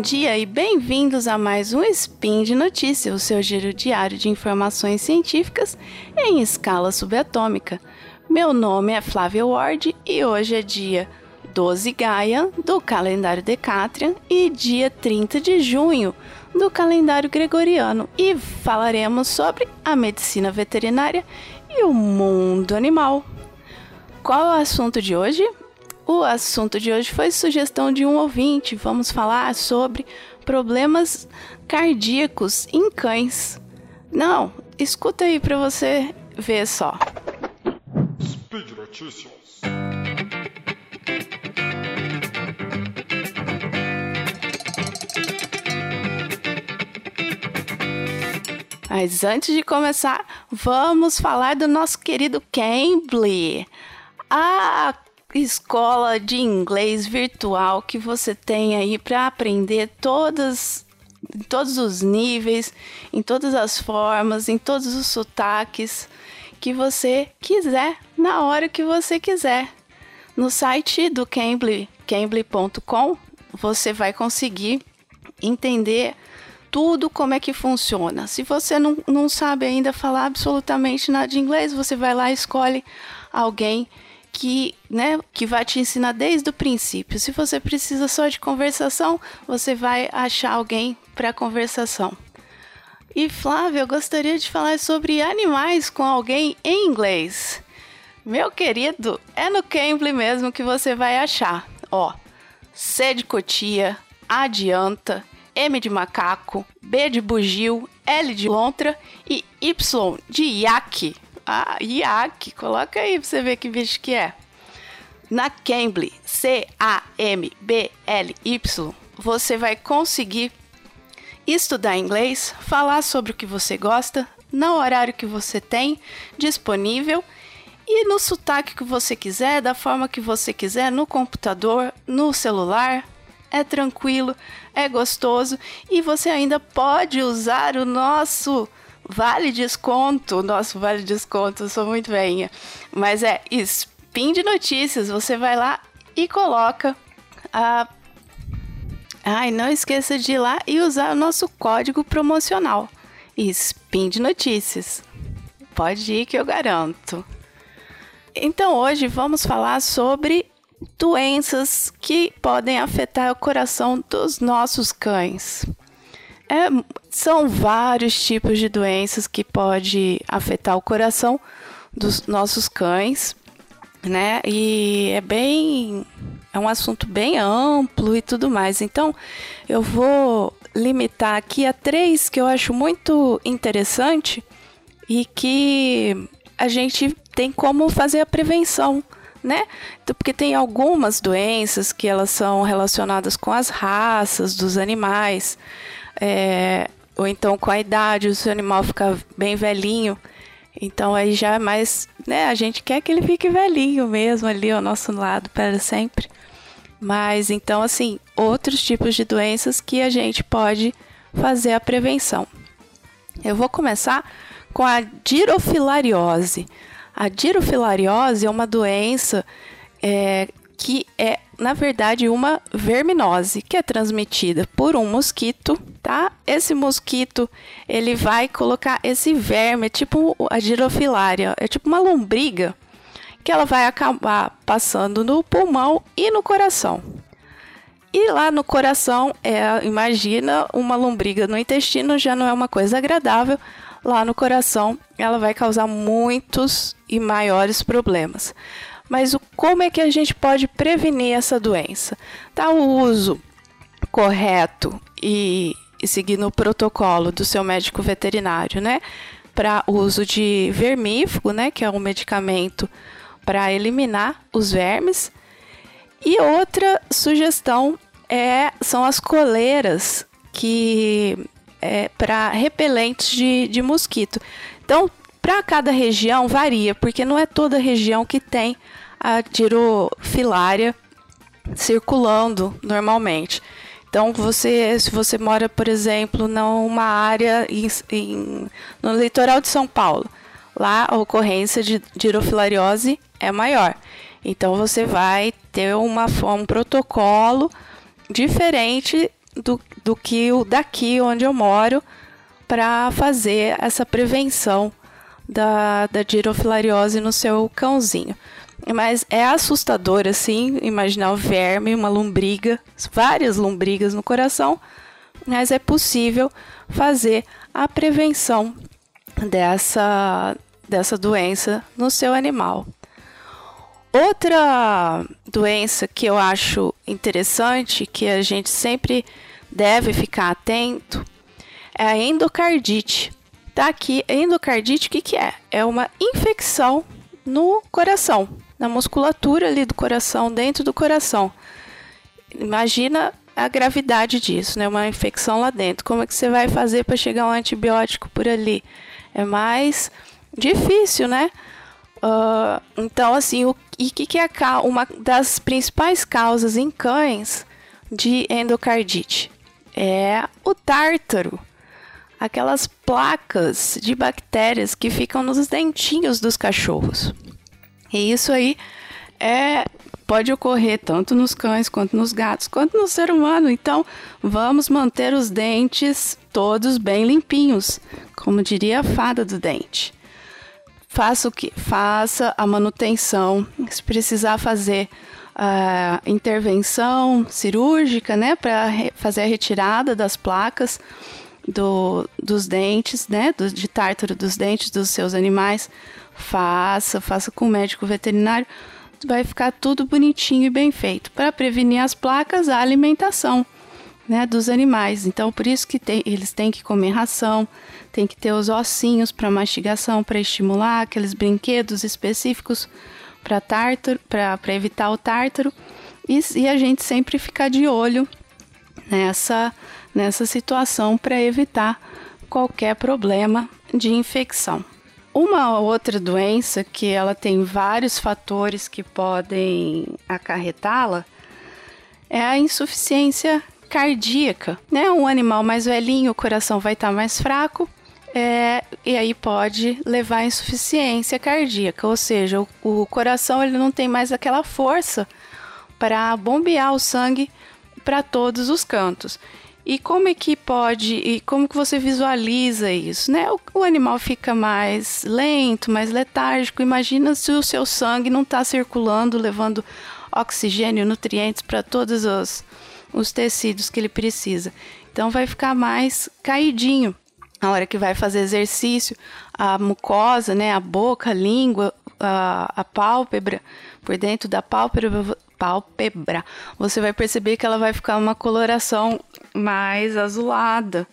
bom dia e bem-vindos a mais um Spin de Notícias, o seu giro diário de informações científicas em escala subatômica. Meu nome é Flávia Ward e hoje é dia 12 Gaia do calendário Decatrian e dia 30 de junho do calendário gregoriano e falaremos sobre a medicina veterinária e o mundo animal. Qual é o assunto de hoje? O assunto de hoje foi sugestão de um ouvinte. Vamos falar sobre problemas cardíacos em cães. Não, escuta aí para você ver só. Speed Notícias. Mas antes de começar, vamos falar do nosso querido Cambly. A escola de inglês virtual que você tem aí para aprender todas em todos os níveis, em todas as formas, em todos os sotaques que você quiser, na hora que você quiser. No site do Cambly, cambly.com, você vai conseguir entender tudo como é que funciona. Se você não, não sabe ainda falar absolutamente nada de inglês, você vai lá e escolhe alguém que, né, que vai te ensinar desde o princípio. Se você precisa só de conversação, você vai achar alguém para conversação. E Flávia, eu gostaria de falar sobre animais com alguém em inglês. Meu querido, é no Cambly mesmo que você vai achar. Ó, C de cotia, adianta, M de macaco, B de bugio, L de lontra e Y de iaque. Ah, IAC, coloca aí pra você ver que bicho que é. Na Cambly, C-A-M-B-L-Y, você vai conseguir estudar inglês, falar sobre o que você gosta, no horário que você tem disponível e no sotaque que você quiser, da forma que você quiser, no computador, no celular. É tranquilo, é gostoso e você ainda pode usar o nosso Vale desconto, nosso vale desconto, eu sou muito velhinha. Mas é Spin de Notícias, você vai lá e coloca a. Ai, não esqueça de ir lá e usar o nosso código promocional. Spin de Notícias. Pode ir que eu garanto. Então hoje vamos falar sobre doenças que podem afetar o coração dos nossos cães. É, são vários tipos de doenças que pode afetar o coração dos nossos cães, né? E é bem é um assunto bem amplo e tudo mais. Então, eu vou limitar aqui a três que eu acho muito interessante e que a gente tem como fazer a prevenção, né? Então, porque tem algumas doenças que elas são relacionadas com as raças dos animais é, ou então com a idade, o seu animal fica bem velhinho. Então aí já é mais, né, a gente quer que ele fique velhinho mesmo ali ao nosso lado para sempre. Mas então assim, outros tipos de doenças que a gente pode fazer a prevenção. Eu vou começar com a dirofilariose. A dirofilariose é uma doença é, que é, na verdade, uma verminose, que é transmitida por um mosquito, tá? Esse mosquito, ele vai colocar esse verme, é tipo a girofilária, é tipo uma lombriga, que ela vai acabar passando no pulmão e no coração. E lá no coração, é, imagina uma lombriga no intestino já não é uma coisa agradável. Lá no coração, ela vai causar muitos e maiores problemas. Mas o, como é que a gente pode prevenir essa doença? Tá o uso correto e, e seguindo o protocolo do seu médico veterinário, né? Para uso de vermífugo, né? Que é um medicamento para eliminar os vermes. E outra sugestão é, são as coleiras que é para repelentes de, de mosquito. Então, para cada região varia, porque não é toda região que tem a tirofilária circulando normalmente. Então, você, se você mora, por exemplo, numa área em, em, no litoral de São Paulo, lá a ocorrência de dirofilariose é maior. Então, você vai ter uma, um protocolo diferente do, do que o daqui onde eu moro para fazer essa prevenção da, da girofilariose no seu cãozinho. Mas é assustador, assim, imaginar o verme, uma lombriga, várias lombrigas no coração, mas é possível fazer a prevenção dessa, dessa doença no seu animal. Outra doença que eu acho interessante, que a gente sempre deve ficar atento, é a endocardite. Tá aqui, endocardite, o que, que é? É uma infecção no coração, na musculatura ali do coração, dentro do coração. Imagina a gravidade disso, né? Uma infecção lá dentro. Como é que você vai fazer para chegar um antibiótico por ali? É mais difícil, né? Uh, então, assim, o e que, que é uma das principais causas em cães de endocardite? É o tártaro, aquelas placas de bactérias que ficam nos dentinhos dos cachorros. E isso aí é pode ocorrer tanto nos cães quanto nos gatos, quanto no ser humano. Então, vamos manter os dentes todos bem limpinhos, como diria a fada do dente. Faça o que? Faça a manutenção. Se precisar fazer a uh, intervenção cirúrgica, né, para fazer a retirada das placas do, dos dentes, né, do, de tártaro dos dentes dos seus animais, faça, faça com o médico veterinário vai ficar tudo bonitinho e bem feito. Para prevenir as placas, a alimentação né, dos animais. Então, por isso que tem, eles têm que comer ração, tem que ter os ossinhos para mastigação, para estimular aqueles brinquedos específicos para tártaro, para evitar o tártaro. E, e a gente sempre ficar de olho nessa, nessa situação para evitar qualquer problema de infecção. Uma outra doença que ela tem vários fatores que podem acarretá-la é a insuficiência cardíaca, né? Um animal mais velhinho, o coração vai estar tá mais fraco, é, e aí pode levar à insuficiência cardíaca, ou seja, o, o coração ele não tem mais aquela força para bombear o sangue para todos os cantos. E como é que pode, e como que você visualiza isso, né? O, o animal fica mais lento, mais letárgico. Imagina se o seu sangue não está circulando, levando oxigênio, nutrientes para todos os, os tecidos que ele precisa. Então vai ficar mais caidinho. Na hora que vai fazer exercício, a mucosa, né, a boca, a língua, a, a pálpebra, por dentro da pálpebra, pálpebra, você vai perceber que ela vai ficar uma coloração mais azulada.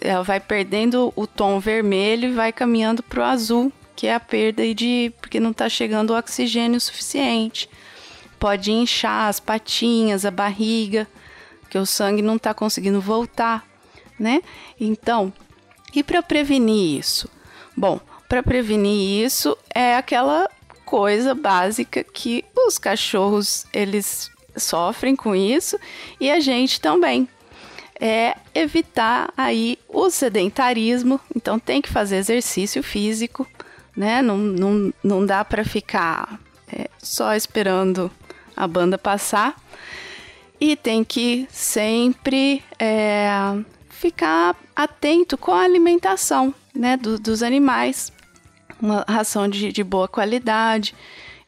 Ela vai perdendo o tom vermelho e vai caminhando para o azul, que é a perda de porque não está chegando o oxigênio suficiente. Pode inchar as patinhas, a barriga, que o sangue não está conseguindo voltar, né? Então, e para prevenir isso? Bom, para prevenir isso é aquela coisa básica que os cachorros eles sofrem com isso e a gente também. É evitar aí o sedentarismo, então tem que fazer exercício físico, né? Não, não, não dá para ficar é, só esperando a banda passar. E tem que sempre é, ficar atento com a alimentação, né, do, dos animais, uma ração de, de boa qualidade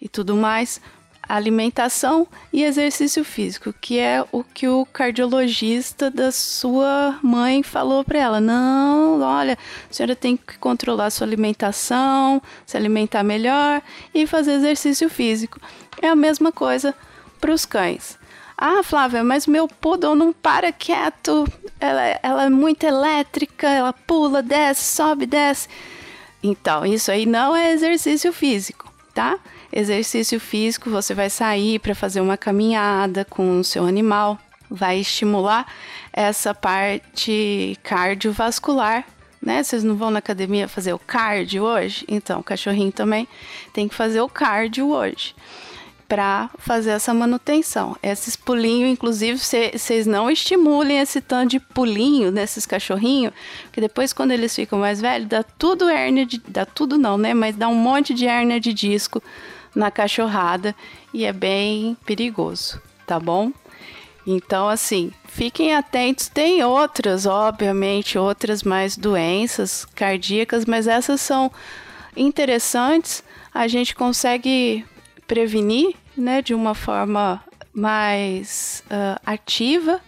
e tudo mais, alimentação e exercício físico, que é o que o cardiologista da sua mãe falou para ela. Não, olha, a senhora tem que controlar a sua alimentação, se alimentar melhor e fazer exercício físico. É a mesma coisa para os cães. Ah, Flávia, mas meu poodle não para quieto, ela, ela é muito elétrica, ela pula, desce, sobe, desce. Então, isso aí não é exercício físico, tá? Exercício físico, você vai sair para fazer uma caminhada com o seu animal, vai estimular essa parte cardiovascular, né? Vocês não vão na academia fazer o cardio hoje? Então, o cachorrinho também tem que fazer o cardio hoje para fazer essa manutenção. Esses pulinhos, inclusive, vocês não estimulem esse tanto de pulinho nesses cachorrinhos, que depois quando eles ficam mais velhos, dá tudo hérnia de, dá tudo não, né? Mas dá um monte de hérnia de disco na cachorrada e é bem perigoso, tá bom? Então, assim, fiquem atentos. Tem outras, obviamente, outras mais doenças cardíacas, mas essas são interessantes. A gente consegue prevenir, né, de uma forma mais uh, ativa.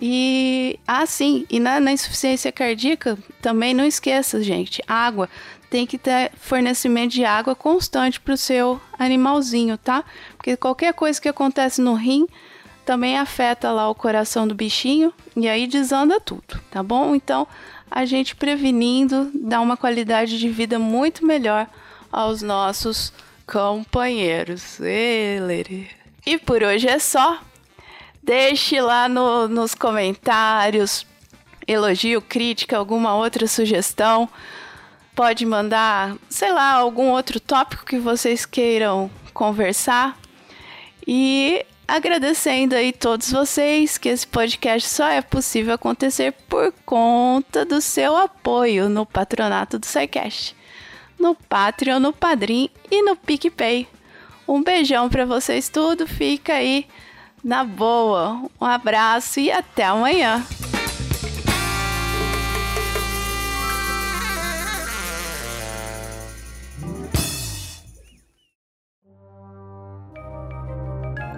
E assim, e na, na, insuficiência cardíaca, também não esqueça, gente, água. Tem que ter fornecimento de água constante para o seu animalzinho, tá? Porque qualquer coisa que acontece no rim também afeta lá o coração do bichinho e aí desanda tudo, tá bom? Então, a gente prevenindo dá uma qualidade de vida muito melhor aos nossos companheiros. E por hoje é só. Deixe lá no, nos comentários elogio, crítica, alguma outra sugestão. Pode mandar, sei lá, algum outro tópico que vocês queiram conversar. E agradecendo aí todos vocês que esse podcast só é possível acontecer por conta do seu apoio no patronato do SciCast, no Patreon, no Padrim e no PicPay. Um beijão para vocês tudo, fica aí na boa. Um abraço e até amanhã.